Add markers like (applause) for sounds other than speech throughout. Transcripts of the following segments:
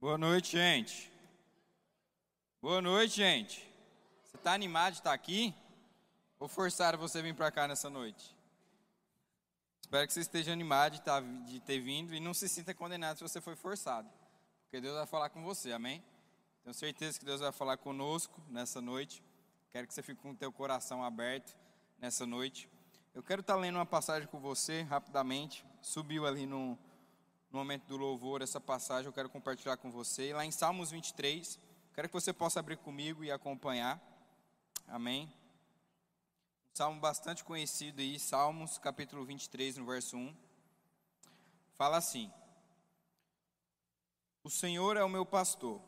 Boa noite, gente. Boa noite, gente. Você está animado de estar aqui? Ou forçaram você vir para cá nessa noite? Espero que você esteja animado de, estar, de ter vindo e não se sinta condenado se você foi forçado. Porque Deus vai falar com você, amém? Tenho certeza que Deus vai falar conosco nessa noite. Quero que você fique com o teu coração aberto nessa noite. Eu quero estar lendo uma passagem com você rapidamente. Subiu ali no, no momento do louvor essa passagem, eu quero compartilhar com você. Lá em Salmos 23, quero que você possa abrir comigo e acompanhar. Amém. Um salmo bastante conhecido aí, Salmos capítulo 23, no verso 1. Fala assim: O Senhor é o meu pastor,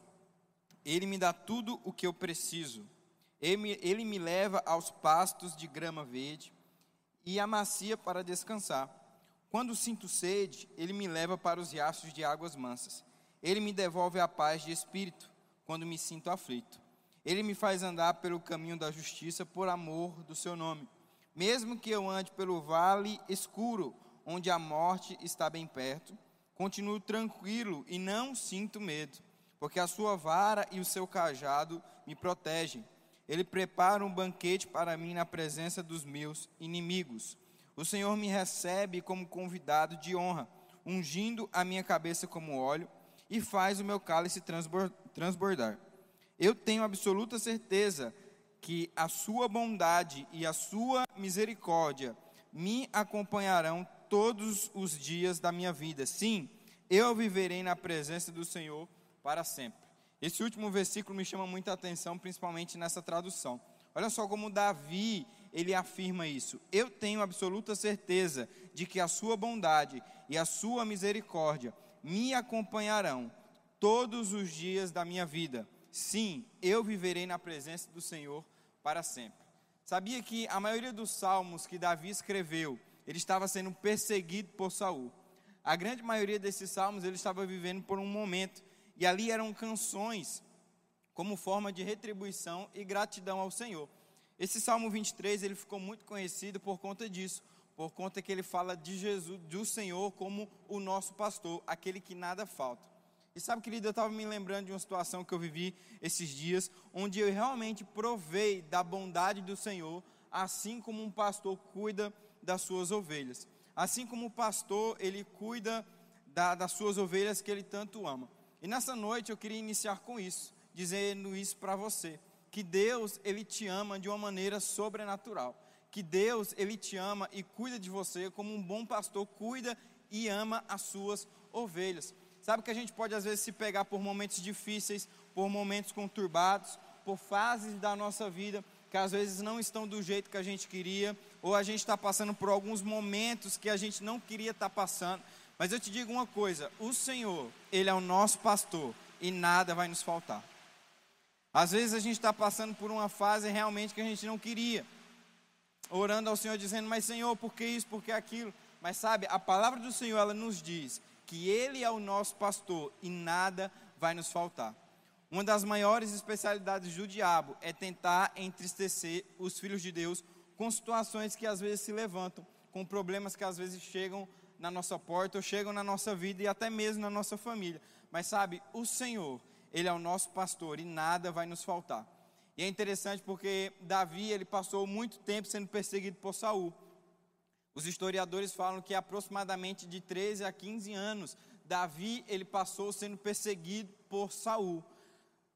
ele me dá tudo o que eu preciso. Ele me, ele me leva aos pastos de grama verde e amacia para descansar. Quando sinto sede, ele me leva para os riachos de águas mansas. Ele me devolve a paz de espírito quando me sinto aflito. Ele me faz andar pelo caminho da justiça por amor do seu nome. Mesmo que eu ande pelo vale escuro, onde a morte está bem perto, continuo tranquilo e não sinto medo, porque a sua vara e o seu cajado me protegem. Ele prepara um banquete para mim na presença dos meus inimigos. O Senhor me recebe como convidado de honra, ungindo a minha cabeça como óleo e faz o meu cálice transbordar. Eu tenho absoluta certeza que a sua bondade e a sua misericórdia me acompanharão todos os dias da minha vida. Sim, eu viverei na presença do Senhor para sempre. Esse último versículo me chama muita atenção, principalmente nessa tradução. Olha só como Davi ele afirma isso. Eu tenho absoluta certeza de que a sua bondade e a sua misericórdia me acompanharão todos os dias da minha vida. Sim, eu viverei na presença do Senhor para sempre. Sabia que a maioria dos salmos que Davi escreveu, ele estava sendo perseguido por Saul. A grande maioria desses salmos ele estava vivendo por um momento e ali eram canções como forma de retribuição e gratidão ao Senhor. Esse Salmo 23, ele ficou muito conhecido por conta disso, por conta que ele fala de Jesus, do Senhor como o nosso pastor, aquele que nada falta. E sabe, querido, eu estava me lembrando de uma situação que eu vivi esses dias, onde eu realmente provei da bondade do Senhor, assim como um pastor cuida das suas ovelhas. Assim como o pastor, ele cuida da, das suas ovelhas que ele tanto ama. E nessa noite eu queria iniciar com isso, dizendo isso para você que Deus ele te ama de uma maneira sobrenatural, que Deus ele te ama e cuida de você como um bom pastor cuida e ama as suas ovelhas. Sabe que a gente pode às vezes se pegar por momentos difíceis, por momentos conturbados, por fases da nossa vida que às vezes não estão do jeito que a gente queria, ou a gente está passando por alguns momentos que a gente não queria estar tá passando. Mas eu te digo uma coisa: o Senhor, Ele é o nosso pastor e nada vai nos faltar. Às vezes a gente está passando por uma fase realmente que a gente não queria, orando ao Senhor, dizendo: Mas Senhor, por que isso, por que aquilo? Mas sabe, a palavra do Senhor, ela nos diz que Ele é o nosso pastor e nada vai nos faltar. Uma das maiores especialidades do diabo é tentar entristecer os filhos de Deus com situações que às vezes se levantam, com problemas que às vezes chegam na nossa porta ou chegam na nossa vida e até mesmo na nossa família. Mas sabe, o Senhor, ele é o nosso pastor e nada vai nos faltar. E é interessante porque Davi, ele passou muito tempo sendo perseguido por Saul. Os historiadores falam que aproximadamente de 13 a 15 anos, Davi, ele passou sendo perseguido por Saul.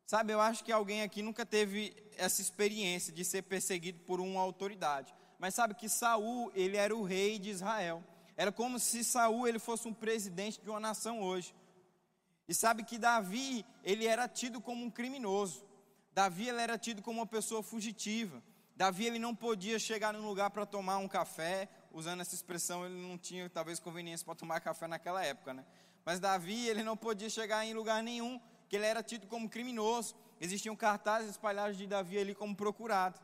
Sabe, eu acho que alguém aqui nunca teve essa experiência de ser perseguido por uma autoridade. Mas sabe que Saul, ele era o rei de Israel. Era como se Saul ele fosse um presidente de uma nação hoje. E sabe que Davi, ele era tido como um criminoso. Davi, ele era tido como uma pessoa fugitiva. Davi, ele não podia chegar num lugar para tomar um café. Usando essa expressão, ele não tinha talvez conveniência para tomar café naquela época, né? Mas Davi, ele não podia chegar em lugar nenhum, que ele era tido como criminoso. Existiam cartazes espalhados de Davi ali como procurado.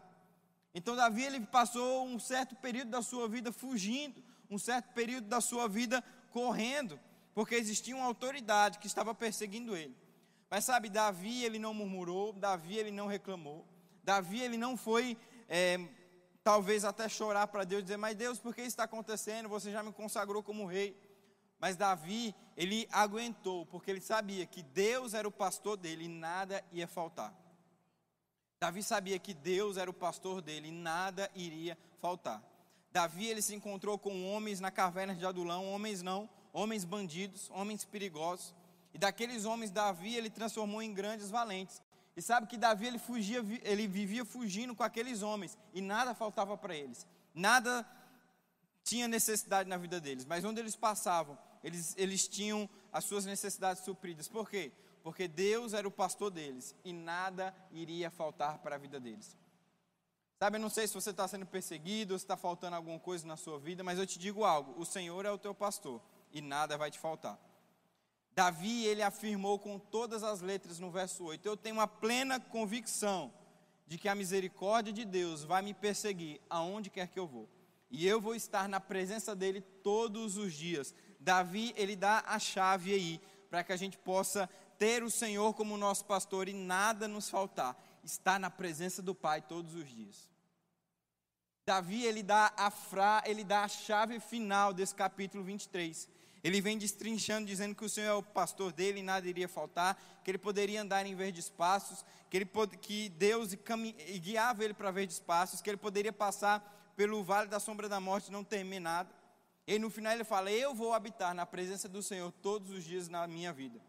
Então Davi ele passou um certo período da sua vida fugindo, um certo período da sua vida correndo porque existia uma autoridade que estava perseguindo ele. Mas sabe, Davi ele não murmurou, Davi ele não reclamou, Davi ele não foi, é, talvez até chorar para Deus, dizer, mas Deus, por que isso está acontecendo? Você já me consagrou como rei. Mas Davi, ele aguentou, porque ele sabia que Deus era o pastor dele e nada ia faltar. Davi sabia que Deus era o pastor dele e nada iria faltar. Davi ele se encontrou com homens na caverna de Adulão, homens não, homens bandidos, homens perigosos. E daqueles homens Davi ele transformou em grandes valentes. E sabe que Davi ele fugia, ele vivia fugindo com aqueles homens e nada faltava para eles. Nada tinha necessidade na vida deles, mas onde eles passavam, eles, eles tinham as suas necessidades supridas. Por quê? Porque Deus era o pastor deles e nada iria faltar para a vida deles. Sabe, eu não sei se você está sendo perseguido, se está faltando alguma coisa na sua vida, mas eu te digo algo: o Senhor é o teu pastor e nada vai te faltar. Davi, ele afirmou com todas as letras no verso 8: Eu tenho uma plena convicção de que a misericórdia de Deus vai me perseguir aonde quer que eu vou. E eu vou estar na presença dele todos os dias. Davi, ele dá a chave aí para que a gente possa ter o Senhor como nosso pastor e nada nos faltar. Estar na presença do Pai todos os dias. Davi, ele dá a fra, ele dá a chave final desse capítulo 23. Ele vem destrinchando, dizendo que o Senhor é o pastor dele e nada iria faltar, que ele poderia andar em verdes passos, que, ele, que Deus guiava ele para verdes passos, que ele poderia passar pelo vale da sombra da morte e não temer nada. E no final ele fala: Eu vou habitar na presença do Senhor todos os dias na minha vida.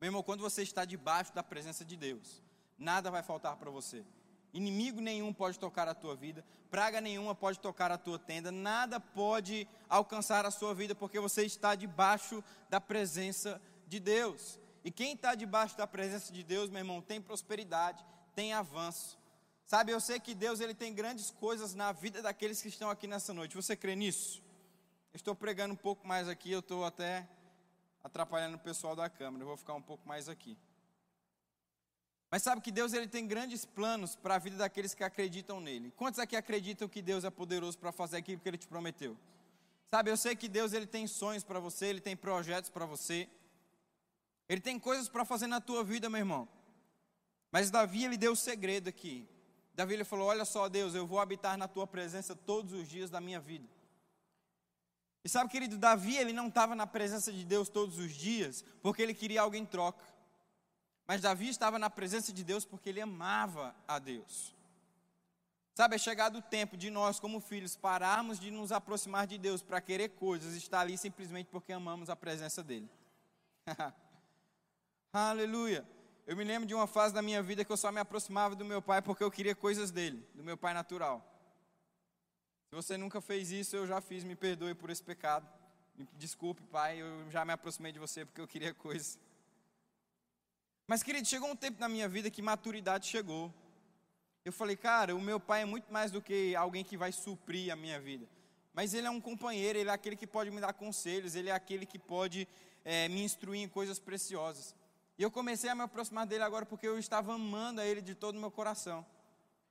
Meu irmão, quando você está debaixo da presença de Deus, nada vai faltar para você. Inimigo nenhum pode tocar a tua vida, praga nenhuma pode tocar a tua tenda, nada pode alcançar a sua vida, porque você está debaixo da presença de Deus. E quem está debaixo da presença de Deus, meu irmão, tem prosperidade, tem avanço. Sabe, eu sei que Deus ele tem grandes coisas na vida daqueles que estão aqui nessa noite. Você crê nisso? estou pregando um pouco mais aqui, eu estou até atrapalhando o pessoal da câmera. Eu vou ficar um pouco mais aqui. Mas sabe que Deus ele tem grandes planos para a vida daqueles que acreditam nele. Quantos aqui acreditam que Deus é poderoso para fazer aquilo que ele te prometeu? Sabe, eu sei que Deus ele tem sonhos para você, ele tem projetos para você. Ele tem coisas para fazer na tua vida, meu irmão. Mas Davi ele deu o segredo aqui. Davi ele falou: "Olha só, Deus, eu vou habitar na tua presença todos os dias da minha vida". E sabe, querido, Davi ele não estava na presença de Deus todos os dias porque ele queria algo em troca. Mas Davi estava na presença de Deus porque ele amava a Deus. Sabe, é chegado o tempo de nós, como filhos, pararmos de nos aproximar de Deus para querer coisas, estar ali simplesmente porque amamos a presença dEle. (laughs) Aleluia. Eu me lembro de uma fase da minha vida que eu só me aproximava do meu pai porque eu queria coisas dele, do meu pai natural. Se você nunca fez isso, eu já fiz, me perdoe por esse pecado. Desculpe, pai, eu já me aproximei de você porque eu queria coisas. Mas, querido, chegou um tempo na minha vida que maturidade chegou. Eu falei, cara, o meu pai é muito mais do que alguém que vai suprir a minha vida. Mas ele é um companheiro, ele é aquele que pode me dar conselhos, ele é aquele que pode é, me instruir em coisas preciosas. E eu comecei a me aproximar dele agora porque eu estava amando a ele de todo o meu coração.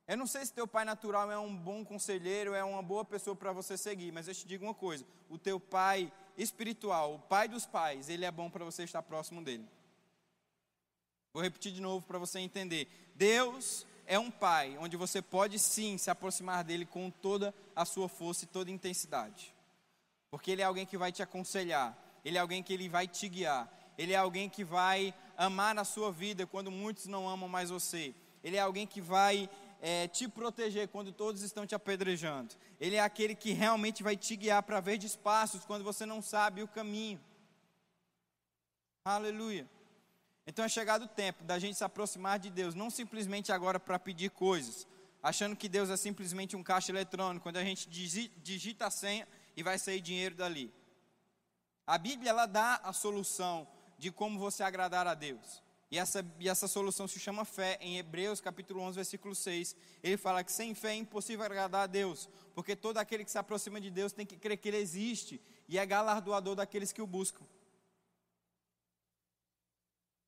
Eu não sei se teu pai natural é um bom conselheiro, é uma boa pessoa para você seguir, mas eu te digo uma coisa: o teu pai espiritual, o pai dos pais, ele é bom para você estar próximo dele. Vou repetir de novo para você entender. Deus é um pai onde você pode sim se aproximar dele com toda a sua força e toda intensidade. Porque ele é alguém que vai te aconselhar, ele é alguém que ele vai te guiar, ele é alguém que vai amar na sua vida quando muitos não amam mais você. Ele é alguém que vai é, te proteger quando todos estão te apedrejando. Ele é aquele que realmente vai te guiar para ver espaços quando você não sabe o caminho. Aleluia. Então é chegado o tempo da gente se aproximar de Deus, não simplesmente agora para pedir coisas, achando que Deus é simplesmente um caixa eletrônico, quando a gente digita a senha e vai sair dinheiro dali. A Bíblia ela dá a solução de como você agradar a Deus. E essa, e essa solução se chama fé. Em Hebreus capítulo 11, versículo 6, ele fala que sem fé é impossível agradar a Deus, porque todo aquele que se aproxima de Deus tem que crer que Ele existe e é galardoador daqueles que o buscam.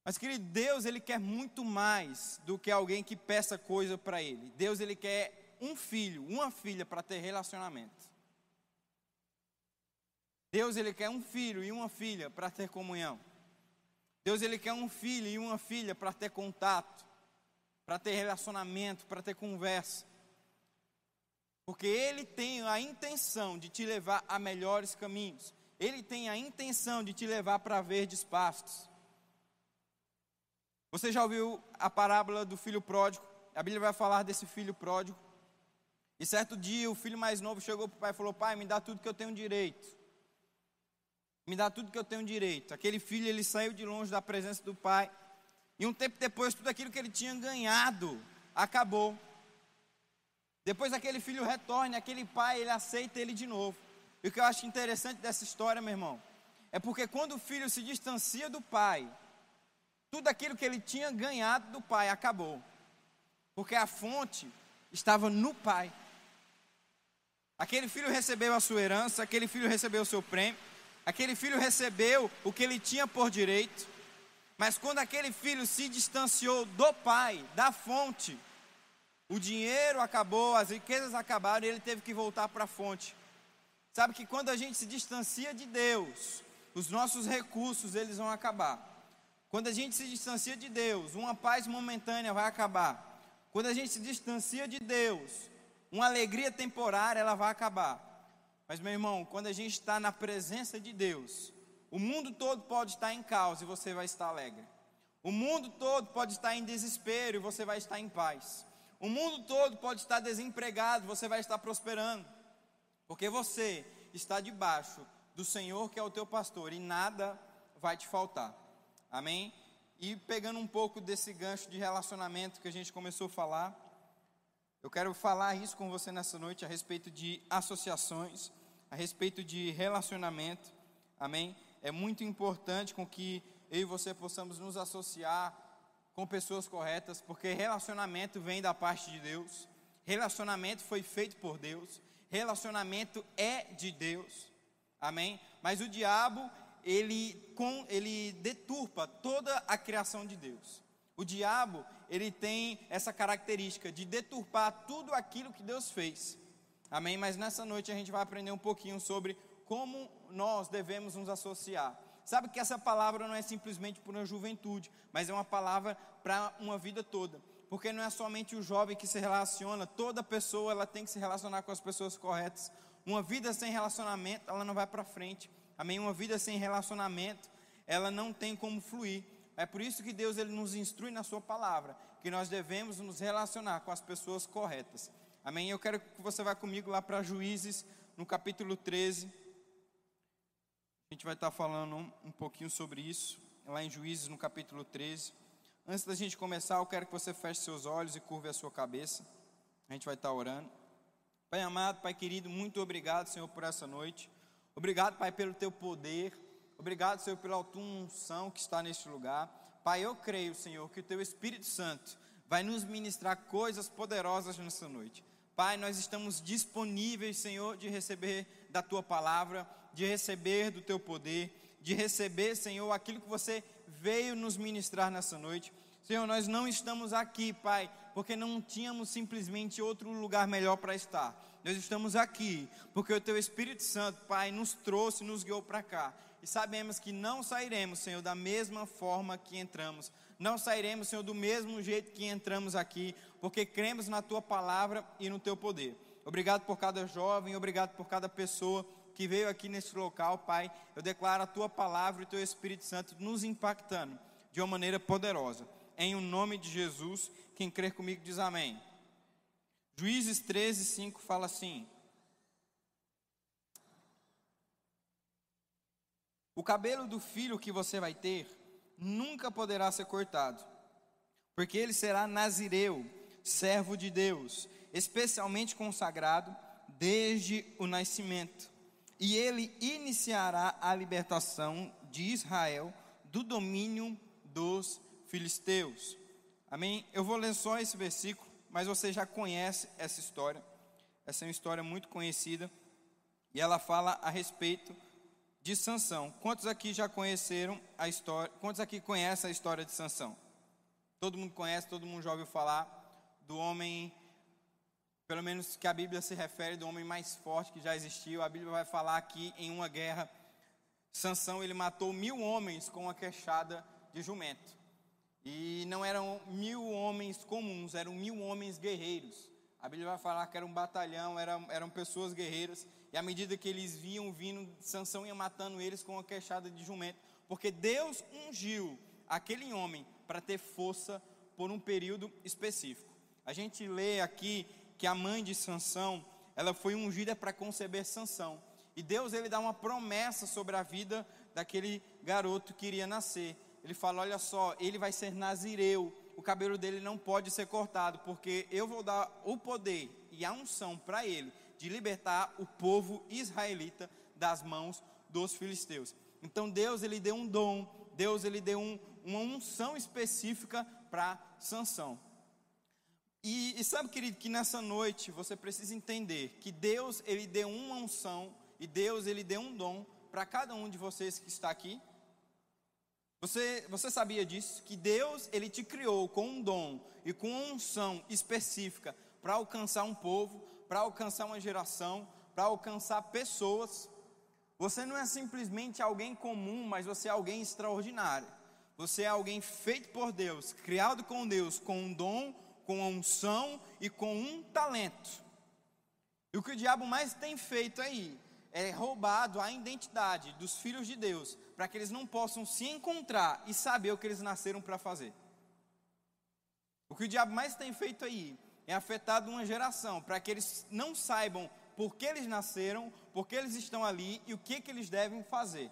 Mas querido, Deus ele quer muito mais do que alguém que peça coisa para ele. Deus ele quer um filho, uma filha para ter relacionamento. Deus ele quer um filho e uma filha para ter comunhão. Deus ele quer um filho e uma filha para ter contato, para ter relacionamento, para ter conversa. Porque ele tem a intenção de te levar a melhores caminhos. ele tem a intenção de te levar para verdes pastos. Você já ouviu a parábola do filho pródigo? A Bíblia vai falar desse filho pródigo. E certo dia o filho mais novo chegou para o pai e falou: Pai, me dá tudo que eu tenho direito. Me dá tudo que eu tenho direito. Aquele filho ele saiu de longe da presença do pai. E um tempo depois, tudo aquilo que ele tinha ganhado acabou. Depois aquele filho retorna, aquele pai, ele aceita ele de novo. E o que eu acho interessante dessa história, meu irmão, é porque quando o filho se distancia do pai, tudo aquilo que ele tinha ganhado do pai acabou. Porque a fonte estava no pai. Aquele filho recebeu a sua herança, aquele filho recebeu o seu prêmio, aquele filho recebeu o que ele tinha por direito. Mas quando aquele filho se distanciou do pai, da fonte, o dinheiro acabou, as riquezas acabaram e ele teve que voltar para a fonte. Sabe que quando a gente se distancia de Deus, os nossos recursos eles vão acabar. Quando a gente se distancia de Deus, uma paz momentânea vai acabar. Quando a gente se distancia de Deus, uma alegria temporária ela vai acabar. Mas meu irmão, quando a gente está na presença de Deus, o mundo todo pode estar em caos e você vai estar alegre. O mundo todo pode estar em desespero e você vai estar em paz. O mundo todo pode estar desempregado, você vai estar prosperando, porque você está debaixo do Senhor que é o teu pastor e nada vai te faltar. Amém? E pegando um pouco desse gancho de relacionamento que a gente começou a falar, eu quero falar isso com você nessa noite a respeito de associações, a respeito de relacionamento. Amém? É muito importante com que eu e você possamos nos associar com pessoas corretas, porque relacionamento vem da parte de Deus, relacionamento foi feito por Deus, relacionamento é de Deus, amém? Mas o diabo, ele, com, ele deturpa toda a criação de Deus. O diabo, ele tem essa característica de deturpar tudo aquilo que Deus fez. Amém? Mas nessa noite a gente vai aprender um pouquinho sobre como nós devemos nos associar. Sabe que essa palavra não é simplesmente para uma juventude, mas é uma palavra para uma vida toda. Porque não é somente o jovem que se relaciona, toda pessoa ela tem que se relacionar com as pessoas corretas. Uma vida sem relacionamento, ela não vai para frente. Amém? Uma vida sem relacionamento, ela não tem como fluir. É por isso que Deus ele nos instrui na sua palavra, que nós devemos nos relacionar com as pessoas corretas. Amém? Eu quero que você vá comigo lá para Juízes, no capítulo 13. A gente vai estar falando um, pouquinho sobre isso, lá em Juízes, no capítulo 13. Antes da gente começar, eu quero que você feche seus olhos e curve a sua cabeça. A gente vai estar orando. Pai amado, Pai querido, muito obrigado, Senhor, por essa noite. Obrigado, Pai, pelo teu poder. Obrigado, Senhor, pela tua unção que está neste lugar. Pai, eu creio, Senhor, que o teu Espírito Santo vai nos ministrar coisas poderosas nessa noite. Pai, nós estamos disponíveis, Senhor, de receber da tua palavra de receber do teu poder, de receber, Senhor, aquilo que você veio nos ministrar nessa noite. Senhor, nós não estamos aqui, Pai, porque não tínhamos simplesmente outro lugar melhor para estar. Nós estamos aqui porque o Teu Espírito Santo, Pai, nos trouxe, nos guiou para cá. E sabemos que não sairemos, Senhor, da mesma forma que entramos. Não sairemos, Senhor, do mesmo jeito que entramos aqui, porque cremos na Tua palavra e no Teu poder. Obrigado por cada jovem, obrigado por cada pessoa que veio aqui nesse local, Pai, eu declaro a tua palavra e o teu Espírito Santo nos impactando de uma maneira poderosa. Em o nome de Jesus, quem crer comigo diz amém. Juízes 13, 5 fala assim: O cabelo do filho que você vai ter nunca poderá ser cortado, porque ele será nazireu, servo de Deus, especialmente consagrado desde o nascimento e ele iniciará a libertação de Israel do domínio dos filisteus. Amém? Eu vou ler só esse versículo, mas você já conhece essa história. Essa é uma história muito conhecida e ela fala a respeito de Sansão. Quantos aqui já conheceram a história? Quantos aqui conhecem a história de Sansão? Todo mundo conhece, todo mundo já ouviu falar do homem pelo menos que a Bíblia se refere do homem mais forte que já existiu. A Bíblia vai falar aqui em uma guerra, Sansão ele matou mil homens com uma queixada de jumento. E não eram mil homens comuns, eram mil homens guerreiros. A Bíblia vai falar que era um batalhão, eram, eram pessoas guerreiras, e à medida que eles viam vindo, Sansão ia matando eles com uma queixada de jumento, porque Deus ungiu aquele homem para ter força por um período específico. A gente lê aqui que a mãe de Sansão, ela foi ungida para conceber Sansão. E Deus ele dá uma promessa sobre a vida daquele garoto que iria nascer. Ele fala: "Olha só, ele vai ser nazireu, o cabelo dele não pode ser cortado, porque eu vou dar o poder e a unção para ele de libertar o povo israelita das mãos dos filisteus. Então Deus ele deu um dom, Deus ele deu um, uma unção específica para Sansão. E, e sabe, querido, que nessa noite você precisa entender que Deus ele deu uma unção e Deus ele deu um dom para cada um de vocês que está aqui você, você sabia disso? Que Deus, Ele te criou com um dom e com uma unção específica para alcançar um povo, para alcançar uma geração, para alcançar pessoas. Você não é simplesmente alguém comum, mas você é alguém extraordinário. Você é alguém feito por Deus, criado com Deus, com um dom, com uma unção e com um talento. E o que o diabo mais tem feito aí é roubado a identidade dos filhos de Deus, para que eles não possam se encontrar e saber o que eles nasceram para fazer. O que o diabo mais tem feito aí é afetado uma geração, para que eles não saibam por que eles nasceram, por que eles estão ali e o que, que eles devem fazer.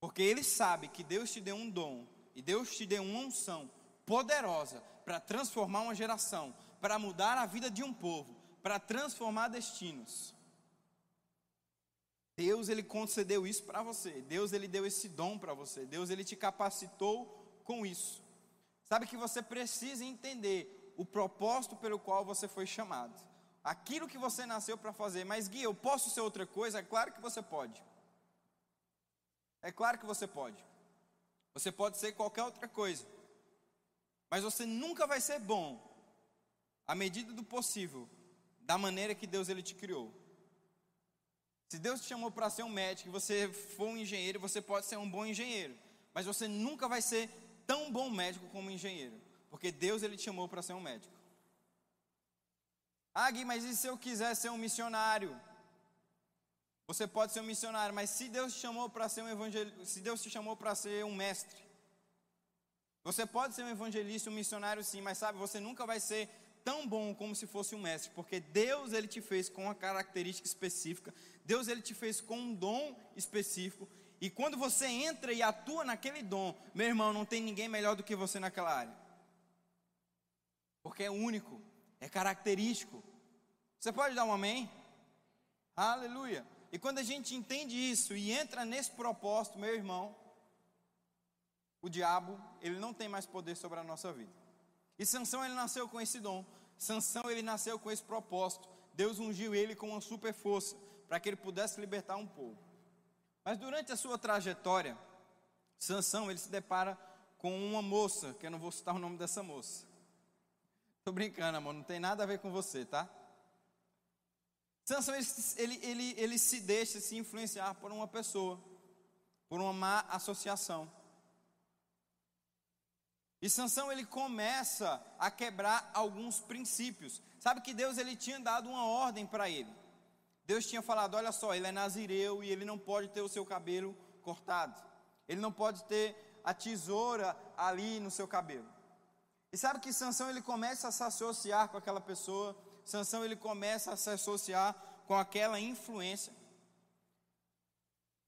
Porque ele sabe que Deus te deu um dom e Deus te deu uma unção poderosa para transformar uma geração, para mudar a vida de um povo para transformar destinos. Deus ele concedeu isso para você. Deus ele deu esse dom para você. Deus ele te capacitou com isso. Sabe que você precisa entender o propósito pelo qual você foi chamado. Aquilo que você nasceu para fazer. Mas Gui, eu posso ser outra coisa? É claro que você pode. É claro que você pode. Você pode ser qualquer outra coisa. Mas você nunca vai ser bom, à medida do possível, da maneira que Deus ele te criou. Se Deus te chamou para ser um médico e você for um engenheiro, você pode ser um bom engenheiro, mas você nunca vai ser tão bom médico como um engenheiro, porque Deus ele te chamou para ser um médico. Ah, Gui, mas e se eu quiser ser um missionário? Você pode ser um missionário, mas se Deus te chamou para ser um evangelista, se Deus te chamou para ser um mestre, você pode ser um evangelista, um missionário sim, mas sabe, você nunca vai ser tão bom como se fosse um mestre, porque Deus ele te fez com uma característica específica, Deus ele te fez com um dom específico, e quando você entra e atua naquele dom, meu irmão, não tem ninguém melhor do que você naquela área. Porque é único, é característico. Você pode dar um amém? Aleluia. E quando a gente entende isso e entra nesse propósito, meu irmão, o diabo, ele não tem mais poder sobre a nossa vida. E Sansão ele nasceu com esse dom. Sansão ele nasceu com esse propósito. Deus ungiu ele com uma super força para que ele pudesse libertar um povo. Mas durante a sua trajetória, Sansão ele se depara com uma moça, que eu não vou citar o nome dessa moça. Tô brincando, amor, não tem nada a ver com você, tá? Sansão ele, ele, ele, ele se deixa se influenciar por uma pessoa, por uma má associação. E Sansão ele começa a quebrar alguns princípios. Sabe que Deus ele tinha dado uma ordem para ele. Deus tinha falado, olha só, ele é nazireu e ele não pode ter o seu cabelo cortado. Ele não pode ter a tesoura ali no seu cabelo. E sabe que Sansão ele começa a se associar com aquela pessoa, Sansão ele começa a se associar com aquela influência.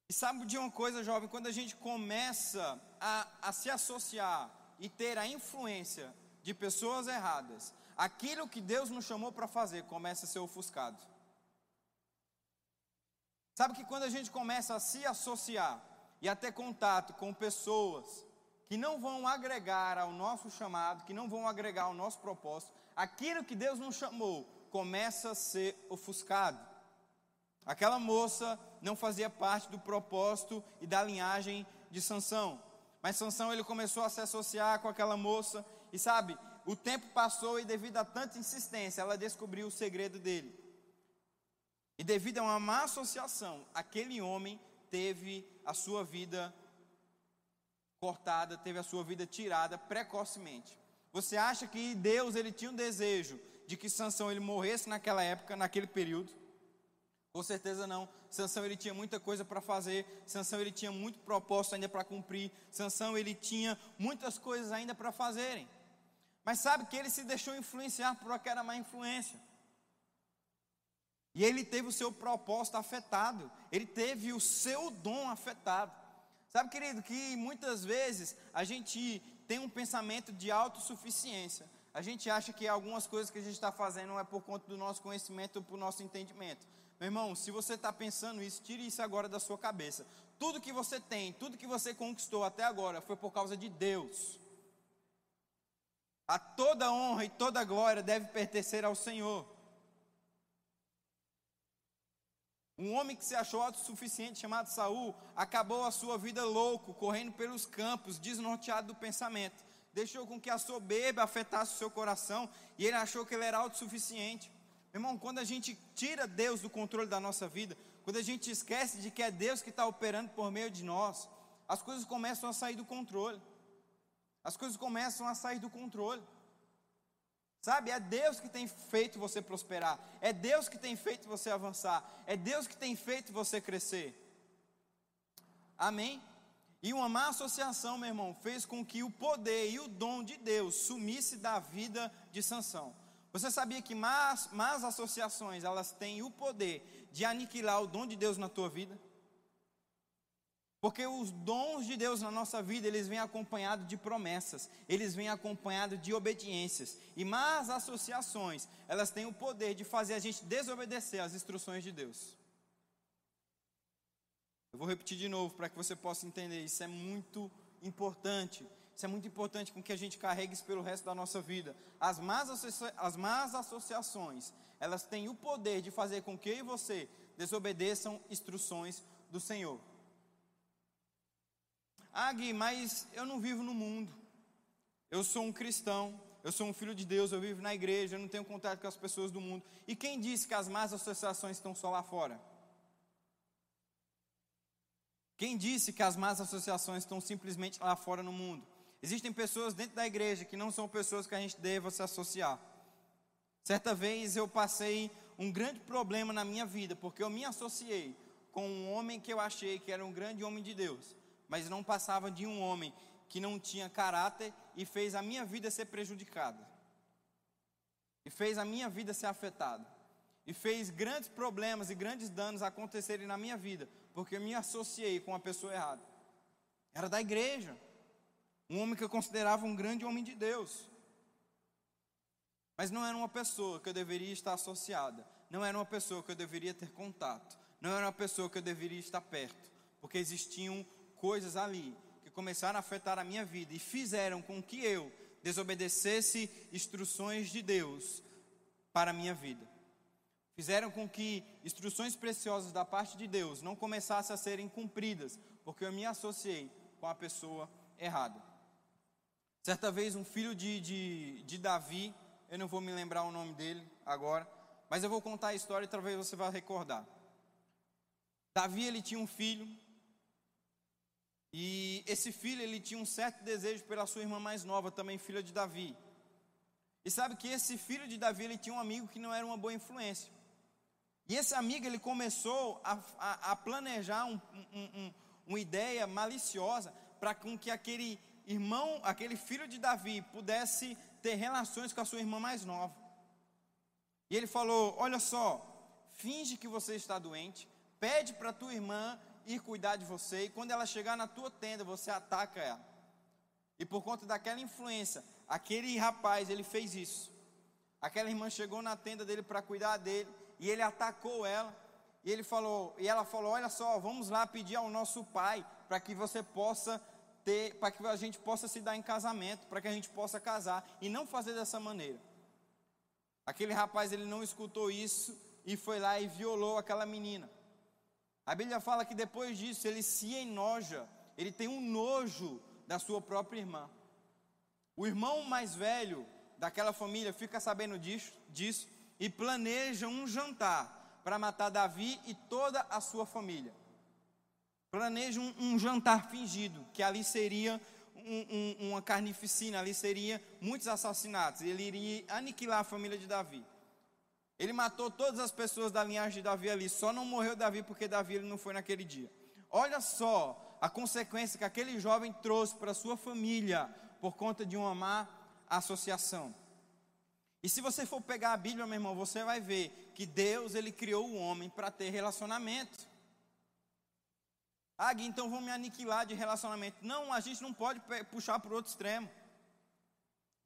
E sabe de uma coisa, jovem, quando a gente começa a, a se associar e ter a influência de pessoas erradas, aquilo que Deus nos chamou para fazer começa a ser ofuscado. Sabe que quando a gente começa a se associar e a ter contato com pessoas que não vão agregar ao nosso chamado, que não vão agregar ao nosso propósito, aquilo que Deus nos chamou começa a ser ofuscado. Aquela moça não fazia parte do propósito e da linhagem de Sansão. Mas Sansão ele começou a se associar com aquela moça e sabe, o tempo passou e devido a tanta insistência, ela descobriu o segredo dele. E devido a uma má associação, aquele homem teve a sua vida cortada, teve a sua vida tirada precocemente. Você acha que Deus ele tinha um desejo de que Sansão ele morresse naquela época, naquele período? Com certeza não. Sansão ele tinha muita coisa para fazer, Sansão ele tinha muito propósito ainda para cumprir, Sansão ele tinha muitas coisas ainda para fazerem. Mas sabe que ele se deixou influenciar por aquela má influência. E ele teve o seu propósito afetado, ele teve o seu dom afetado. Sabe, querido, que muitas vezes a gente tem um pensamento de autossuficiência. A gente acha que algumas coisas que a gente está fazendo não é por conta do nosso conhecimento ou por nosso entendimento. Meu irmão, se você está pensando isso, tire isso agora da sua cabeça. Tudo que você tem, tudo que você conquistou até agora foi por causa de Deus. A toda honra e toda glória deve pertencer ao Senhor. Um homem que se achou autossuficiente, chamado Saul, acabou a sua vida louco, correndo pelos campos, desnorteado do pensamento. Deixou com que a soberba afetasse o seu coração e ele achou que ele era autossuficiente. Irmão, quando a gente tira Deus do controle da nossa vida, quando a gente esquece de que é Deus que está operando por meio de nós, as coisas começam a sair do controle. As coisas começam a sair do controle. Sabe, é Deus que tem feito você prosperar, é Deus que tem feito você avançar, é Deus que tem feito você crescer. Amém? E uma má associação, meu irmão, fez com que o poder e o dom de Deus sumisse da vida de Sansão. Você sabia que más, más associações, elas têm o poder de aniquilar o dom de Deus na tua vida? Porque os dons de Deus na nossa vida, eles vêm acompanhados de promessas, eles vêm acompanhados de obediências. E más associações, elas têm o poder de fazer a gente desobedecer às instruções de Deus. Eu vou repetir de novo para que você possa entender, isso é muito importante. Isso é muito importante com que a gente carregue isso pelo resto da nossa vida. As más, as más associações, elas têm o poder de fazer com que eu e você desobedeçam instruções do Senhor. Ah, Gui, mas eu não vivo no mundo. Eu sou um cristão, eu sou um filho de Deus, eu vivo na igreja, eu não tenho contato com as pessoas do mundo. E quem disse que as más associações estão só lá fora? Quem disse que as más associações estão simplesmente lá fora no mundo? Existem pessoas dentro da igreja que não são pessoas que a gente deva se associar. Certa vez eu passei um grande problema na minha vida, porque eu me associei com um homem que eu achei que era um grande homem de Deus mas não passava de um homem que não tinha caráter e fez a minha vida ser prejudicada. E fez a minha vida ser afetada. E fez grandes problemas e grandes danos acontecerem na minha vida, porque eu me associei com a pessoa errada. Era da igreja. Um homem que eu considerava um grande homem de Deus. Mas não era uma pessoa que eu deveria estar associada. Não era uma pessoa que eu deveria ter contato. Não era uma pessoa que eu deveria estar perto. Porque existiam coisas ali que começaram a afetar a minha vida e fizeram com que eu desobedecesse instruções de Deus para a minha vida. Fizeram com que instruções preciosas da parte de Deus não começassem a serem cumpridas, porque eu me associei com a pessoa errada. Certa vez, um filho de, de, de Davi, eu não vou me lembrar o nome dele agora, mas eu vou contar a história e talvez você vá recordar. Davi, ele tinha um filho e esse filho, ele tinha um certo desejo pela sua irmã mais nova, também filha de Davi. E sabe que esse filho de Davi, ele tinha um amigo que não era uma boa influência. E esse amigo, ele começou a, a, a planejar um, um, um, uma ideia maliciosa para com que aquele irmão, aquele filho de Davi, pudesse ter relações com a sua irmã mais nova. E ele falou: Olha só, finge que você está doente, pede para tua irmã ir cuidar de você, e quando ela chegar na tua tenda, você ataca ela. E por conta daquela influência, aquele rapaz, ele fez isso. Aquela irmã chegou na tenda dele para cuidar dele, e ele atacou ela. E ele falou, e ela falou: "Olha só, vamos lá pedir ao nosso pai para que você possa ter, para que a gente possa se dar em casamento, para que a gente possa casar e não fazer dessa maneira". Aquele rapaz ele não escutou isso e foi lá e violou aquela menina. A Bíblia fala que depois disso ele se enoja, ele tem um nojo da sua própria irmã. O irmão mais velho daquela família fica sabendo disso, disso e planeja um jantar para matar Davi e toda a sua família. Planeja um, um jantar fingido, que ali seria um, um, uma carnificina, ali seria muitos assassinatos. Ele iria aniquilar a família de Davi. Ele matou todas as pessoas da linhagem de Davi ali, só não morreu Davi porque Davi ele não foi naquele dia. Olha só a consequência que aquele jovem trouxe para sua família por conta de uma má associação. E se você for pegar a Bíblia, meu irmão, você vai ver que Deus ele criou o homem para ter relacionamento. Ah, então vão me aniquilar de relacionamento. Não, a gente não pode puxar para o outro extremo.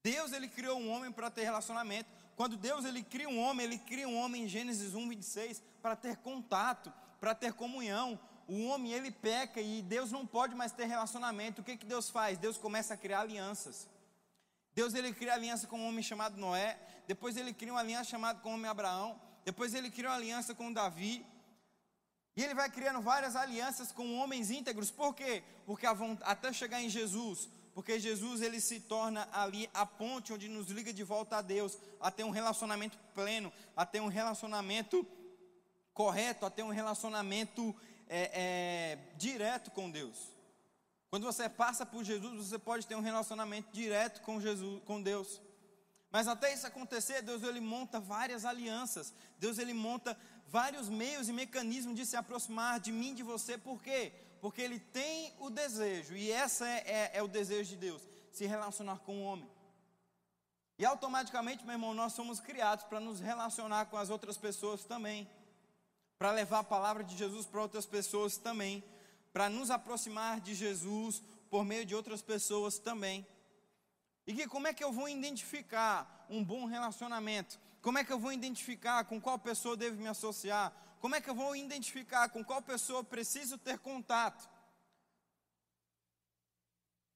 Deus ele criou um homem para ter relacionamento. Quando Deus ele cria um homem, ele cria um homem em Gênesis 1, 26 para ter contato, para ter comunhão. O homem ele peca e Deus não pode mais ter relacionamento. O que, que Deus faz? Deus começa a criar alianças. Deus ele cria aliança com um homem chamado Noé, depois ele cria uma aliança chamada com o homem Abraão, depois ele cria uma aliança com Davi, e ele vai criando várias alianças com homens íntegros. Por quê? Porque até chegar em Jesus, porque Jesus ele se torna ali a ponte onde nos liga de volta a Deus, a ter um relacionamento pleno, a ter um relacionamento correto, a ter um relacionamento é, é, direto com Deus. Quando você passa por Jesus, você pode ter um relacionamento direto com Jesus, com Deus. Mas até isso acontecer, Deus ele monta várias alianças. Deus ele monta vários meios e mecanismos de se aproximar de mim, de você. Por quê? Porque ele tem o desejo, e esse é, é, é o desejo de Deus, se relacionar com o homem. E automaticamente, meu irmão, nós somos criados para nos relacionar com as outras pessoas também. Para levar a palavra de Jesus para outras pessoas também. Para nos aproximar de Jesus por meio de outras pessoas também. E que como é que eu vou identificar um bom relacionamento? Como é que eu vou identificar com qual pessoa devo me associar? Como é que eu vou identificar com qual pessoa preciso ter contato?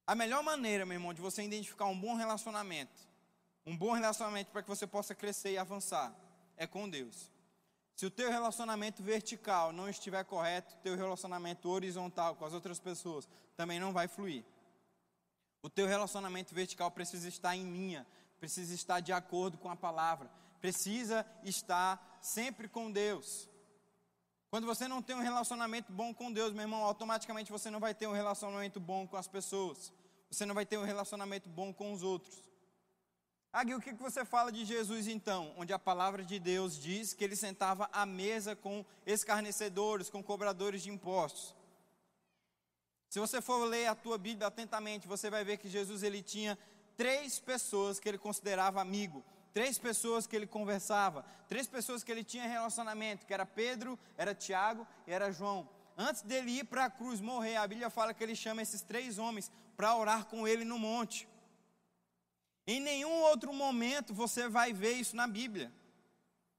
A melhor maneira, meu irmão, de você identificar um bom relacionamento, um bom relacionamento para que você possa crescer e avançar, é com Deus. Se o teu relacionamento vertical não estiver correto, teu relacionamento horizontal com as outras pessoas também não vai fluir. O teu relacionamento vertical precisa estar em linha, precisa estar de acordo com a palavra, precisa estar sempre com Deus. Quando você não tem um relacionamento bom com Deus, meu irmão, automaticamente você não vai ter um relacionamento bom com as pessoas. Você não vai ter um relacionamento bom com os outros. Agui, o que você fala de Jesus então? Onde a palavra de Deus diz que ele sentava à mesa com escarnecedores, com cobradores de impostos. Se você for ler a tua Bíblia atentamente, você vai ver que Jesus ele tinha três pessoas que ele considerava amigo, três pessoas que ele conversava, três pessoas que ele tinha relacionamento, que era Pedro, era Tiago e era João. Antes dele ir para a cruz morrer, a Bíblia fala que ele chama esses três homens para orar com ele no monte. Em nenhum outro momento você vai ver isso na Bíblia.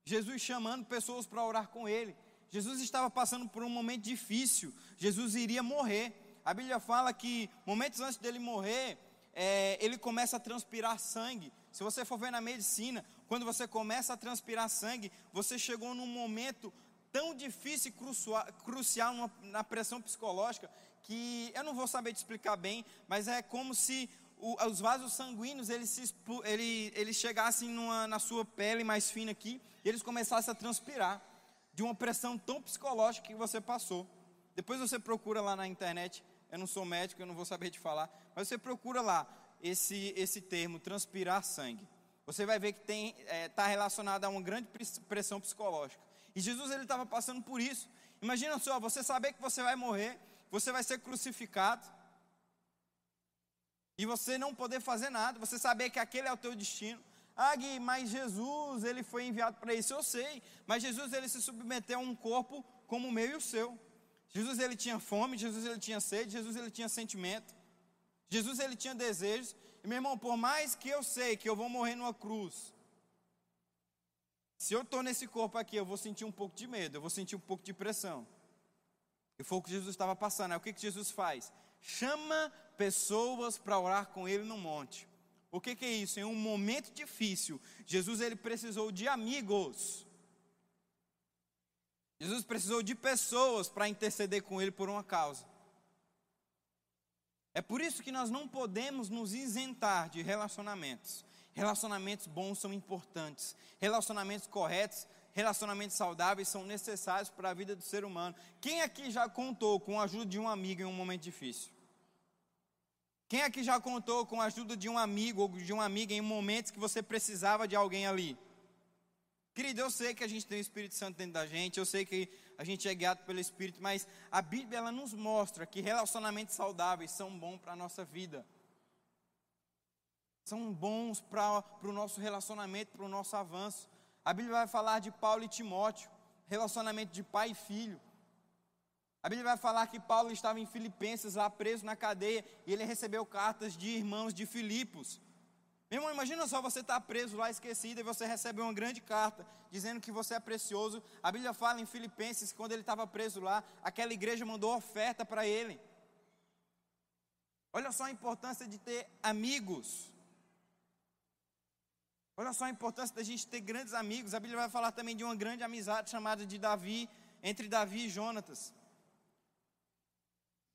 Jesus chamando pessoas para orar com ele. Jesus estava passando por um momento difícil. Jesus iria morrer. A Bíblia fala que momentos antes dele morrer, é, ele começa a transpirar sangue. Se você for ver na medicina, quando você começa a transpirar sangue, você chegou num momento tão difícil e crucial na pressão psicológica que eu não vou saber te explicar bem, mas é como se os vasos sanguíneos eles, se, ele, eles chegassem numa, na sua pele mais fina aqui e eles começassem a transpirar de uma pressão tão psicológica que você passou. Depois você procura lá na internet eu não sou médico, eu não vou saber te falar, mas você procura lá esse, esse termo, transpirar sangue. Você vai ver que está é, tá relacionado a uma grande pressão psicológica. E Jesus ele estava passando por isso. Imagina só, você saber que você vai morrer, você vai ser crucificado, e você não poder fazer nada, você saber que aquele é o teu destino. Ah, Gui, mas Jesus, ele foi enviado para isso, eu sei. Mas Jesus, ele se submeteu a um corpo como o meu e o seu. Jesus ele tinha fome, Jesus ele tinha sede, Jesus ele tinha sentimento. Jesus ele tinha desejos. E meu irmão, por mais que eu sei que eu vou morrer numa cruz, se eu estou nesse corpo aqui, eu vou sentir um pouco de medo, eu vou sentir um pouco de pressão. E foi o que Jesus estava passando. Aí o que, que Jesus faz? Chama pessoas para orar com ele no monte. O que, que é isso? Em um momento difícil, Jesus ele precisou de amigos. Jesus precisou de pessoas para interceder com ele por uma causa. É por isso que nós não podemos nos isentar de relacionamentos. Relacionamentos bons são importantes. Relacionamentos corretos, relacionamentos saudáveis são necessários para a vida do ser humano. Quem aqui já contou com a ajuda de um amigo em um momento difícil? Quem aqui já contou com a ajuda de um amigo ou de uma amiga em momentos que você precisava de alguém ali? Querido, eu sei que a gente tem o Espírito Santo dentro da gente, eu sei que a gente é guiado pelo Espírito, mas a Bíblia ela nos mostra que relacionamentos saudáveis são bons para a nossa vida. São bons para o nosso relacionamento, para o nosso avanço. A Bíblia vai falar de Paulo e Timóteo, relacionamento de pai e filho. A Bíblia vai falar que Paulo estava em Filipenses, lá preso na cadeia, e ele recebeu cartas de irmãos de Filipos. Meu irmão, imagina só você estar tá preso lá esquecido e você recebe uma grande carta dizendo que você é precioso. A Bíblia fala em Filipenses que quando ele estava preso lá, aquela igreja mandou oferta para ele. Olha só a importância de ter amigos. Olha só a importância da gente ter grandes amigos. A Bíblia vai falar também de uma grande amizade chamada de Davi, entre Davi e Jonatas.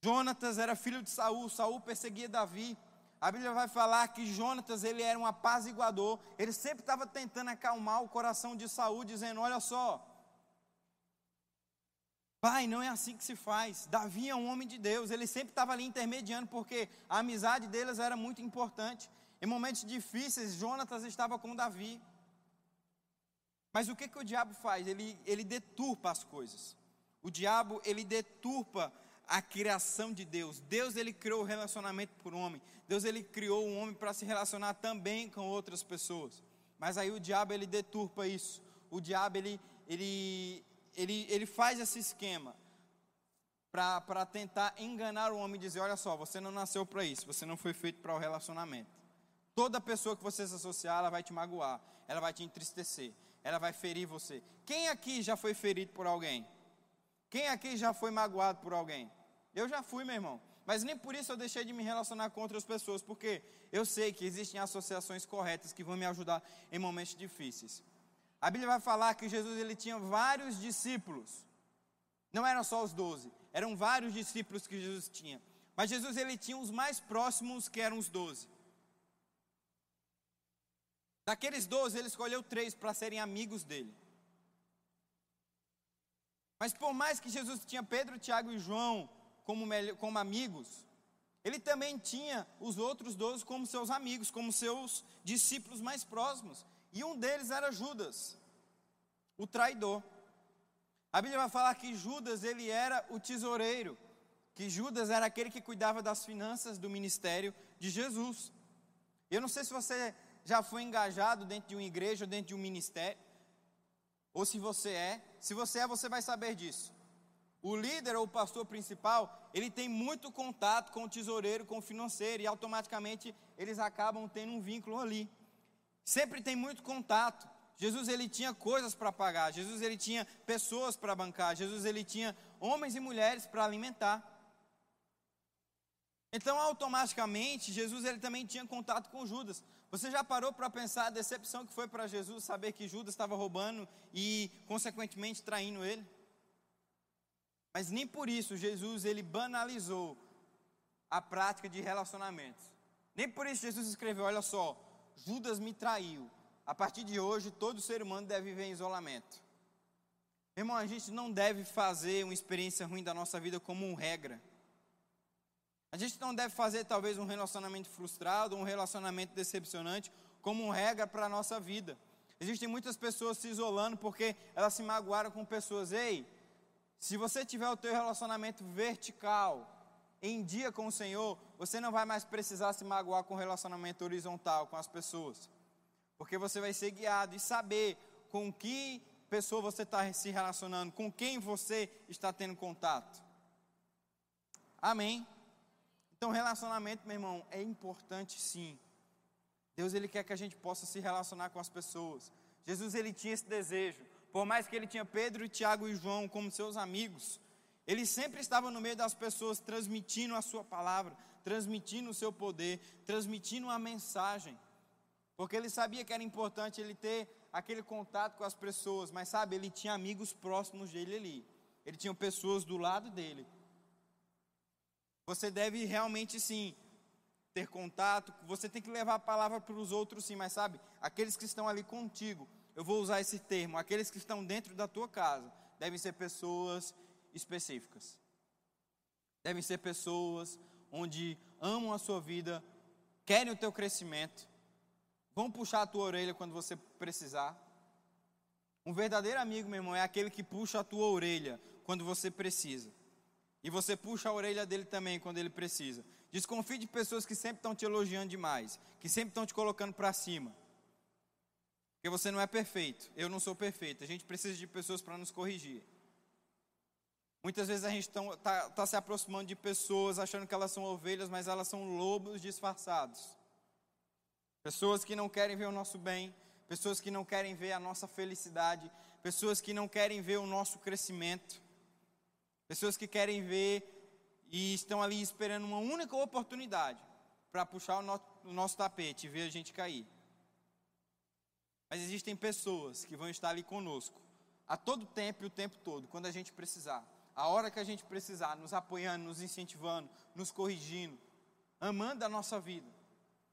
Jonatas era filho de Saul, Saul perseguia Davi. A Bíblia vai falar que Jonatas ele era um apaziguador. Ele sempre estava tentando acalmar o coração de Saul, dizendo: Olha só, pai, não é assim que se faz. Davi é um homem de Deus. Ele sempre estava ali intermediando, porque a amizade deles era muito importante. Em momentos difíceis, Jonatas estava com Davi. Mas o que, que o diabo faz? Ele, ele deturpa as coisas. O diabo, ele deturpa a criação de Deus. Deus ele criou o relacionamento por homem. Deus ele criou o homem para se relacionar também com outras pessoas. Mas aí o diabo ele deturpa isso. O diabo ele ele ele, ele faz esse esquema para tentar enganar o homem e dizer: olha só, você não nasceu para isso, você não foi feito para o relacionamento. Toda pessoa que você se associar, ela vai te magoar, ela vai te entristecer, ela vai ferir você. Quem aqui já foi ferido por alguém? Quem aqui já foi magoado por alguém? Eu já fui, meu irmão. Mas nem por isso eu deixei de me relacionar com outras pessoas, porque eu sei que existem associações corretas que vão me ajudar em momentos difíceis. A Bíblia vai falar que Jesus ele tinha vários discípulos. Não eram só os doze, eram vários discípulos que Jesus tinha. Mas Jesus ele tinha os mais próximos, que eram os doze. Daqueles doze, ele escolheu três para serem amigos dele. Mas por mais que Jesus tinha Pedro, Tiago e João como, como amigos, ele também tinha os outros doze como seus amigos, como seus discípulos mais próximos. E um deles era Judas, o traidor. A Bíblia vai falar que Judas ele era o tesoureiro, que Judas era aquele que cuidava das finanças do ministério de Jesus. Eu não sei se você já foi engajado dentro de uma igreja, ou dentro de um ministério, ou se você é. Se você é, você vai saber disso. O líder ou o pastor principal, ele tem muito contato com o tesoureiro, com o financeiro, e automaticamente eles acabam tendo um vínculo ali. Sempre tem muito contato. Jesus ele tinha coisas para pagar, Jesus ele tinha pessoas para bancar, Jesus ele tinha homens e mulheres para alimentar. Então, automaticamente, Jesus ele também tinha contato com Judas. Você já parou para pensar a decepção que foi para Jesus saber que Judas estava roubando e, consequentemente, traindo ele? Mas nem por isso Jesus ele banalizou a prática de relacionamentos. Nem por isso Jesus escreveu: olha só, Judas me traiu. A partir de hoje, todo ser humano deve viver em isolamento. Irmão, a gente não deve fazer uma experiência ruim da nossa vida como regra. A gente não deve fazer talvez um relacionamento frustrado, um relacionamento decepcionante, como regra para a nossa vida. Existem muitas pessoas se isolando porque elas se magoaram com pessoas. Ei, se você tiver o teu relacionamento vertical, em dia com o Senhor, você não vai mais precisar se magoar com o relacionamento horizontal com as pessoas. Porque você vai ser guiado e saber com que pessoa você está se relacionando, com quem você está tendo contato. Amém? Então, relacionamento, meu irmão, é importante sim. Deus ele quer que a gente possa se relacionar com as pessoas. Jesus ele tinha esse desejo. Por mais que ele tinha Pedro, Tiago e João como seus amigos, ele sempre estava no meio das pessoas transmitindo a sua palavra, transmitindo o seu poder, transmitindo a mensagem. Porque ele sabia que era importante ele ter aquele contato com as pessoas, mas sabe, ele tinha amigos próximos dele ali. Ele tinha pessoas do lado dele você deve realmente sim ter contato, você tem que levar a palavra para os outros sim, mas sabe, aqueles que estão ali contigo, eu vou usar esse termo, aqueles que estão dentro da tua casa, devem ser pessoas específicas. Devem ser pessoas onde amam a sua vida, querem o teu crescimento, vão puxar a tua orelha quando você precisar. Um verdadeiro amigo, meu irmão, é aquele que puxa a tua orelha quando você precisa. E você puxa a orelha dele também quando ele precisa. Desconfie de pessoas que sempre estão te elogiando demais, que sempre estão te colocando para cima. Porque você não é perfeito, eu não sou perfeito. A gente precisa de pessoas para nos corrigir. Muitas vezes a gente está tá se aproximando de pessoas achando que elas são ovelhas, mas elas são lobos disfarçados. Pessoas que não querem ver o nosso bem, pessoas que não querem ver a nossa felicidade, pessoas que não querem ver o nosso crescimento, pessoas que querem ver e estão ali esperando uma única oportunidade para puxar o, no, o nosso tapete e ver a gente cair. Mas existem pessoas que vão estar ali conosco a todo tempo e o tempo todo, quando a gente precisar. A hora que a gente precisar, nos apoiando, nos incentivando, nos corrigindo, amando a nossa vida.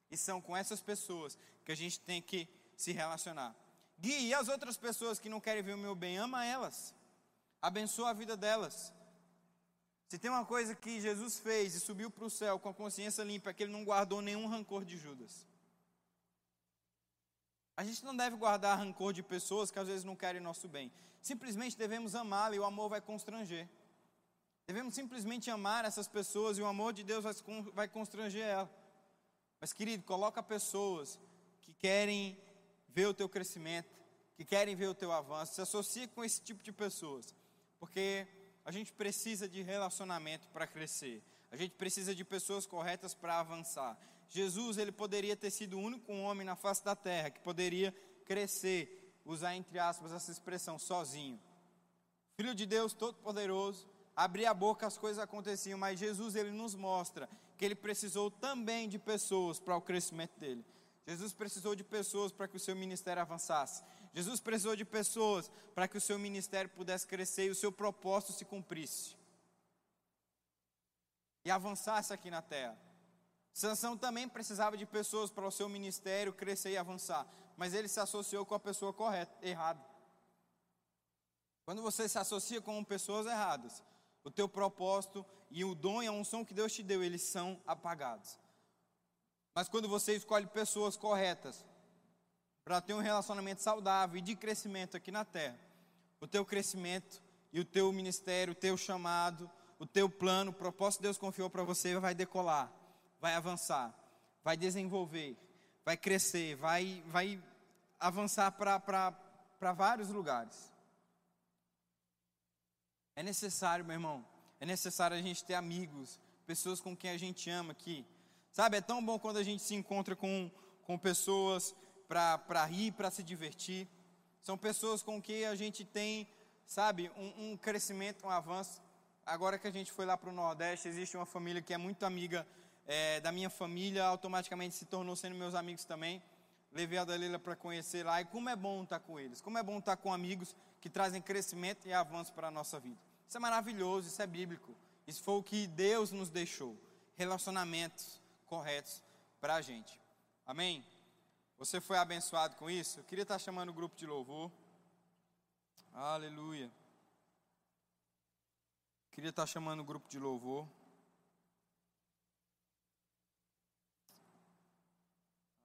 E são com essas pessoas que a gente tem que se relacionar. Gui, e as outras pessoas que não querem ver o meu bem, ama elas. Abençoa a vida delas. Se tem uma coisa que Jesus fez e subiu para o céu com a consciência limpa, é que ele não guardou nenhum rancor de Judas. A gente não deve guardar rancor de pessoas que às vezes não querem nosso bem. Simplesmente devemos amá-la e o amor vai constranger. Devemos simplesmente amar essas pessoas e o amor de Deus vai constranger ela. Mas, querido, coloca pessoas que querem ver o teu crescimento, que querem ver o teu avanço. Se associe com esse tipo de pessoas, porque a gente precisa de relacionamento para crescer. A gente precisa de pessoas corretas para avançar. Jesus, ele poderia ter sido o único homem na face da terra que poderia crescer, usar entre aspas essa expressão, sozinho. Filho de Deus todo-poderoso, abria a boca, as coisas aconteciam, mas Jesus, ele nos mostra que ele precisou também de pessoas para o crescimento dele. Jesus precisou de pessoas para que o seu ministério avançasse. Jesus precisou de pessoas para que o seu ministério pudesse crescer e o seu propósito se cumprisse. E avançasse aqui na terra. Sansão também precisava de pessoas para o seu ministério crescer e avançar, mas ele se associou com a pessoa correta, errada. Quando você se associa com pessoas erradas, o teu propósito e o dom e a unção que Deus te deu, eles são apagados. Mas quando você escolhe pessoas corretas para ter um relacionamento saudável e de crescimento aqui na terra, o teu crescimento e o teu ministério, o teu chamado, o teu plano, o propósito que Deus confiou para você vai decolar, vai avançar, vai desenvolver, vai crescer, vai, vai avançar para vários lugares. É necessário, meu irmão, é necessário a gente ter amigos, pessoas com quem a gente ama aqui, Sabe, é tão bom quando a gente se encontra com, com pessoas para rir, para se divertir. São pessoas com quem a gente tem, sabe, um, um crescimento, um avanço. Agora que a gente foi lá para o Nordeste, existe uma família que é muito amiga é, da minha família, automaticamente se tornou sendo meus amigos também. Levei a Dalila para conhecer lá. E como é bom estar com eles. Como é bom estar com amigos que trazem crescimento e avanço para a nossa vida. Isso é maravilhoso, isso é bíblico. Isso foi o que Deus nos deixou. Relacionamentos corretos para a gente. Amém? Você foi abençoado com isso? Eu queria estar chamando o grupo de louvor. Aleluia. Queria estar chamando o grupo de louvor.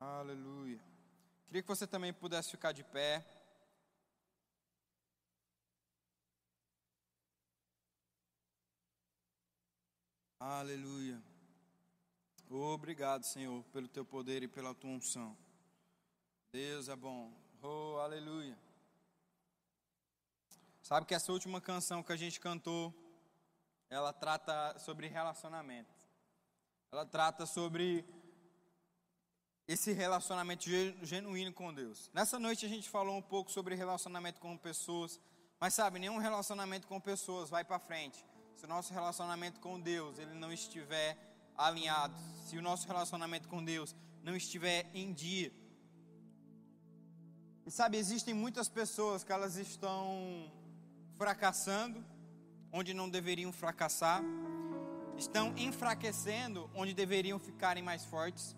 Aleluia. Queria que você também pudesse ficar de pé. Aleluia. Obrigado, Senhor, pelo teu poder e pela tua unção. Deus é bom. Oh, aleluia. Sabe que essa última canção que a gente cantou, ela trata sobre relacionamento. Ela trata sobre esse relacionamento genuíno com Deus. Nessa noite a gente falou um pouco sobre relacionamento com pessoas, mas sabe, nenhum relacionamento com pessoas vai para frente se o nosso relacionamento com Deus ele não estiver alinhados, se o nosso relacionamento com Deus não estiver em dia. E sabe, existem muitas pessoas que elas estão fracassando onde não deveriam fracassar, estão enfraquecendo onde deveriam ficarem mais fortes,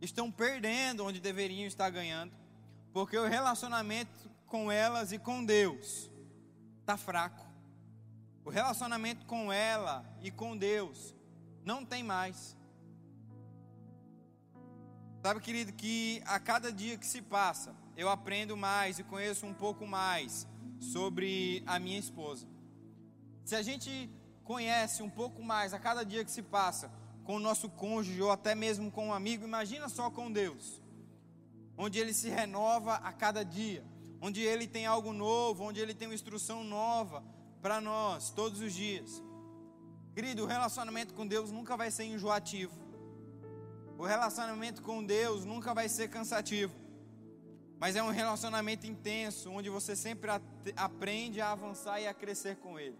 estão perdendo onde deveriam estar ganhando, porque o relacionamento com elas e com Deus está fraco. O relacionamento com ela e com Deus não tem mais. Sabe, querido, que a cada dia que se passa, eu aprendo mais e conheço um pouco mais sobre a minha esposa. Se a gente conhece um pouco mais a cada dia que se passa com o nosso cônjuge ou até mesmo com um amigo, imagina só com Deus, onde ele se renova a cada dia, onde ele tem algo novo, onde ele tem uma instrução nova para nós todos os dias. Querido, o relacionamento com Deus nunca vai ser enjoativo. O relacionamento com Deus nunca vai ser cansativo. Mas é um relacionamento intenso, onde você sempre aprende a avançar e a crescer com Ele.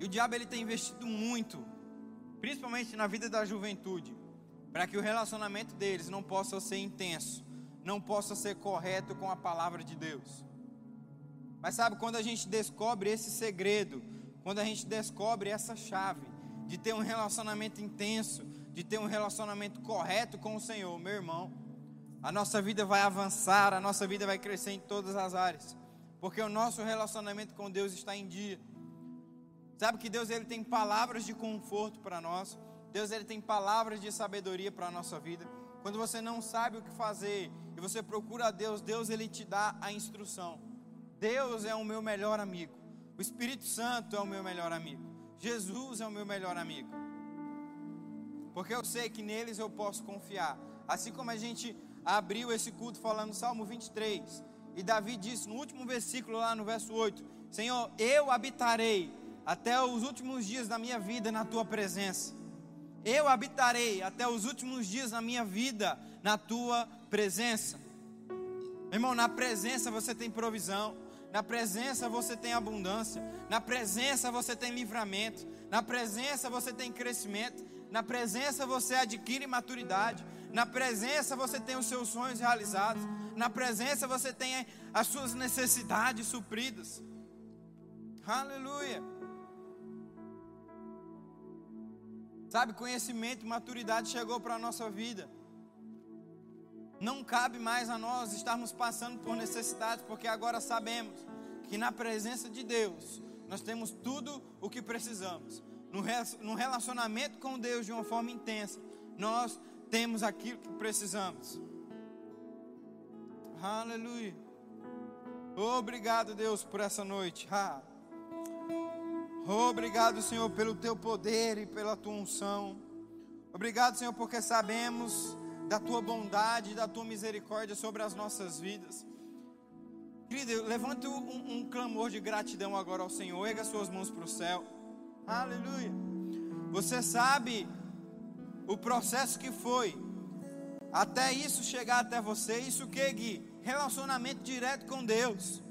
E o diabo ele tem investido muito, principalmente na vida da juventude, para que o relacionamento deles não possa ser intenso, não possa ser correto com a palavra de Deus. Mas sabe, quando a gente descobre esse segredo, quando a gente descobre essa chave de ter um relacionamento intenso, de ter um relacionamento correto com o Senhor, meu irmão, a nossa vida vai avançar, a nossa vida vai crescer em todas as áreas, porque o nosso relacionamento com Deus está em dia. Sabe que Deus ele tem palavras de conforto para nós. Deus ele tem palavras de sabedoria para a nossa vida. Quando você não sabe o que fazer e você procura a Deus, Deus ele te dá a instrução. Deus é o meu melhor amigo. O Espírito Santo é o meu melhor amigo. Jesus é o meu melhor amigo. Porque eu sei que neles eu posso confiar. Assim como a gente abriu esse culto falando Salmo 23. E Davi disse no último versículo, lá no verso 8: Senhor, eu habitarei até os últimos dias da minha vida na tua presença. Eu habitarei até os últimos dias da minha vida na tua presença. Irmão, na presença você tem provisão. Na presença você tem abundância. Na presença você tem livramento. Na presença você tem crescimento. Na presença você adquire maturidade. Na presença você tem os seus sonhos realizados. Na presença você tem as suas necessidades supridas. Aleluia. Sabe, conhecimento e maturidade chegou para a nossa vida. Não cabe mais a nós estarmos passando por necessidades, porque agora sabemos que na presença de Deus nós temos tudo o que precisamos. No relacionamento com Deus de uma forma intensa, nós temos aquilo que precisamos. Aleluia. Obrigado, Deus, por essa noite. Ha. Obrigado, Senhor, pelo teu poder e pela tua unção. Obrigado, Senhor, porque sabemos da tua bondade e da tua misericórdia sobre as nossas vidas. Querido, levante um, um clamor de gratidão agora ao Senhor. Erga suas mãos para o céu. Aleluia. Você sabe o processo que foi até isso chegar até você. Isso que, Gui? Relacionamento direto com Deus.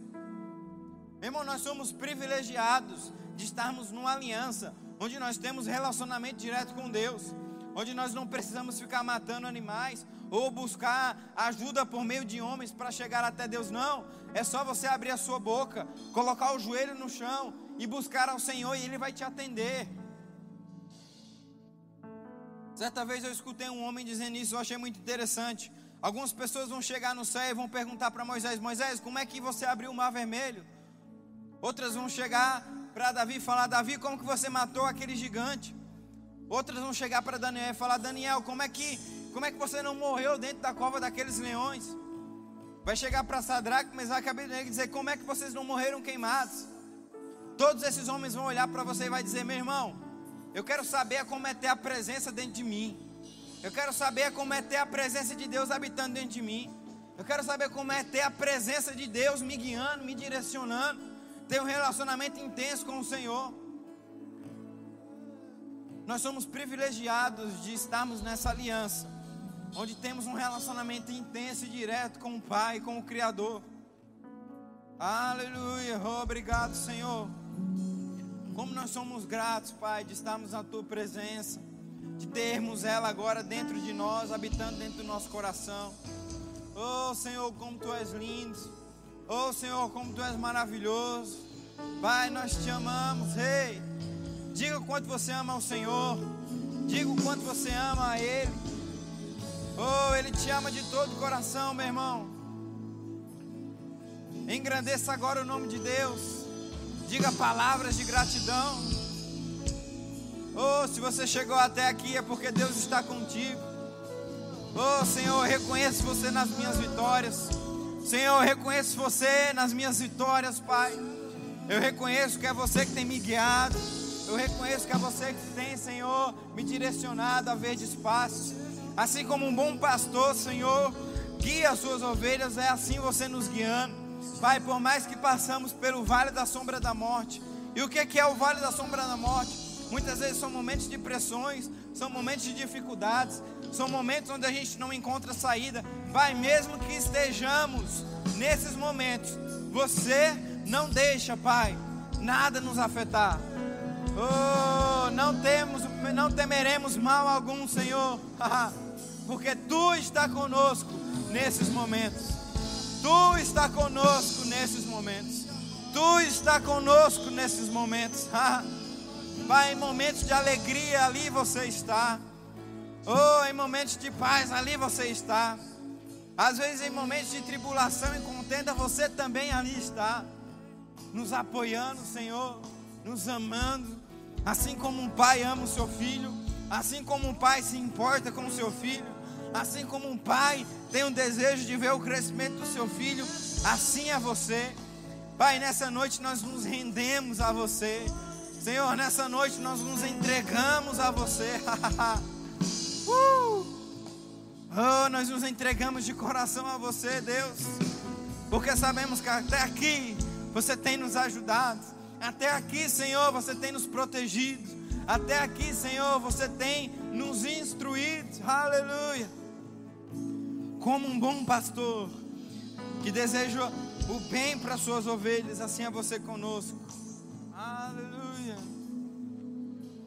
Irmão, nós somos privilegiados de estarmos numa aliança onde nós temos relacionamento direto com Deus onde nós não precisamos ficar matando animais ou buscar ajuda por meio de homens para chegar até Deus, não. É só você abrir a sua boca, colocar o joelho no chão e buscar ao Senhor e Ele vai te atender. Certa vez eu escutei um homem dizendo isso, eu achei muito interessante. Algumas pessoas vão chegar no céu e vão perguntar para Moisés: Moisés, como é que você abriu o mar vermelho? Outras vão chegar para Davi e falar: Davi, como que você matou aquele gigante? Outras vão chegar para Daniel e falar: Daniel, como é que como é que você não morreu dentro da cova daqueles leões? Vai chegar para Sadraque, Abednego e dizer: Como é que vocês não morreram queimados? Todos esses homens vão olhar para você e vai dizer: Meu irmão, eu quero saber como é ter a presença dentro de mim. Eu quero saber como é ter a presença de Deus habitando dentro de mim. Eu quero saber como é ter a presença de Deus me guiando, me direcionando, ter um relacionamento intenso com o Senhor. Nós somos privilegiados de estarmos nessa aliança, onde temos um relacionamento intenso e direto com o Pai, com o Criador. Aleluia, obrigado, Senhor. Como nós somos gratos, Pai, de estarmos na Tua presença, de termos ela agora dentro de nós, habitando dentro do nosso coração. Oh, Senhor, como Tu és lindo. Oh, Senhor, como Tu és maravilhoso. Pai, nós te amamos, Rei. Diga o quanto você ama o Senhor. Diga o quanto você ama a Ele. Oh, Ele te ama de todo o coração, meu irmão. Engrandeça agora o nome de Deus. Diga palavras de gratidão. Oh, se você chegou até aqui é porque Deus está contigo. Oh, Senhor, reconheço você nas minhas vitórias. Senhor, eu reconheço você nas minhas vitórias, Pai. Eu reconheço que é você que tem me guiado. Eu reconheço que é você que tem, Senhor, me direcionado a verdes passos. Assim como um bom pastor, Senhor, guia as suas ovelhas, é assim você nos guiando. Pai, por mais que passamos pelo vale da sombra da morte. E o que é o vale da sombra da morte? Muitas vezes são momentos de pressões, são momentos de dificuldades, são momentos onde a gente não encontra saída. Pai, mesmo que estejamos nesses momentos, você não deixa, Pai, nada nos afetar. Oh, não temos, não temeremos mal algum, Senhor, (laughs) porque Tu está conosco nesses momentos. Tu está conosco nesses momentos. Tu está conosco nesses momentos. (laughs) Pai, em momentos de alegria ali você está. Oh, em momentos de paz ali você está. Às vezes em momentos de tribulação e contenda você também ali está. Nos apoiando, Senhor, nos amando, assim como um pai ama o seu filho, assim como um pai se importa com o seu filho, assim como um pai tem um desejo de ver o crescimento do seu filho, assim é você. Pai, nessa noite nós nos rendemos a você. Senhor, nessa noite nós nos entregamos a você. (laughs) uh! Oh, nós nos entregamos de coração a você, Deus. Porque sabemos que até aqui você tem nos ajudado. Até aqui, Senhor, você tem nos protegido. Até aqui, Senhor, você tem nos instruído. Aleluia. Como um bom pastor que deseja o bem para suas ovelhas, assim é você conosco.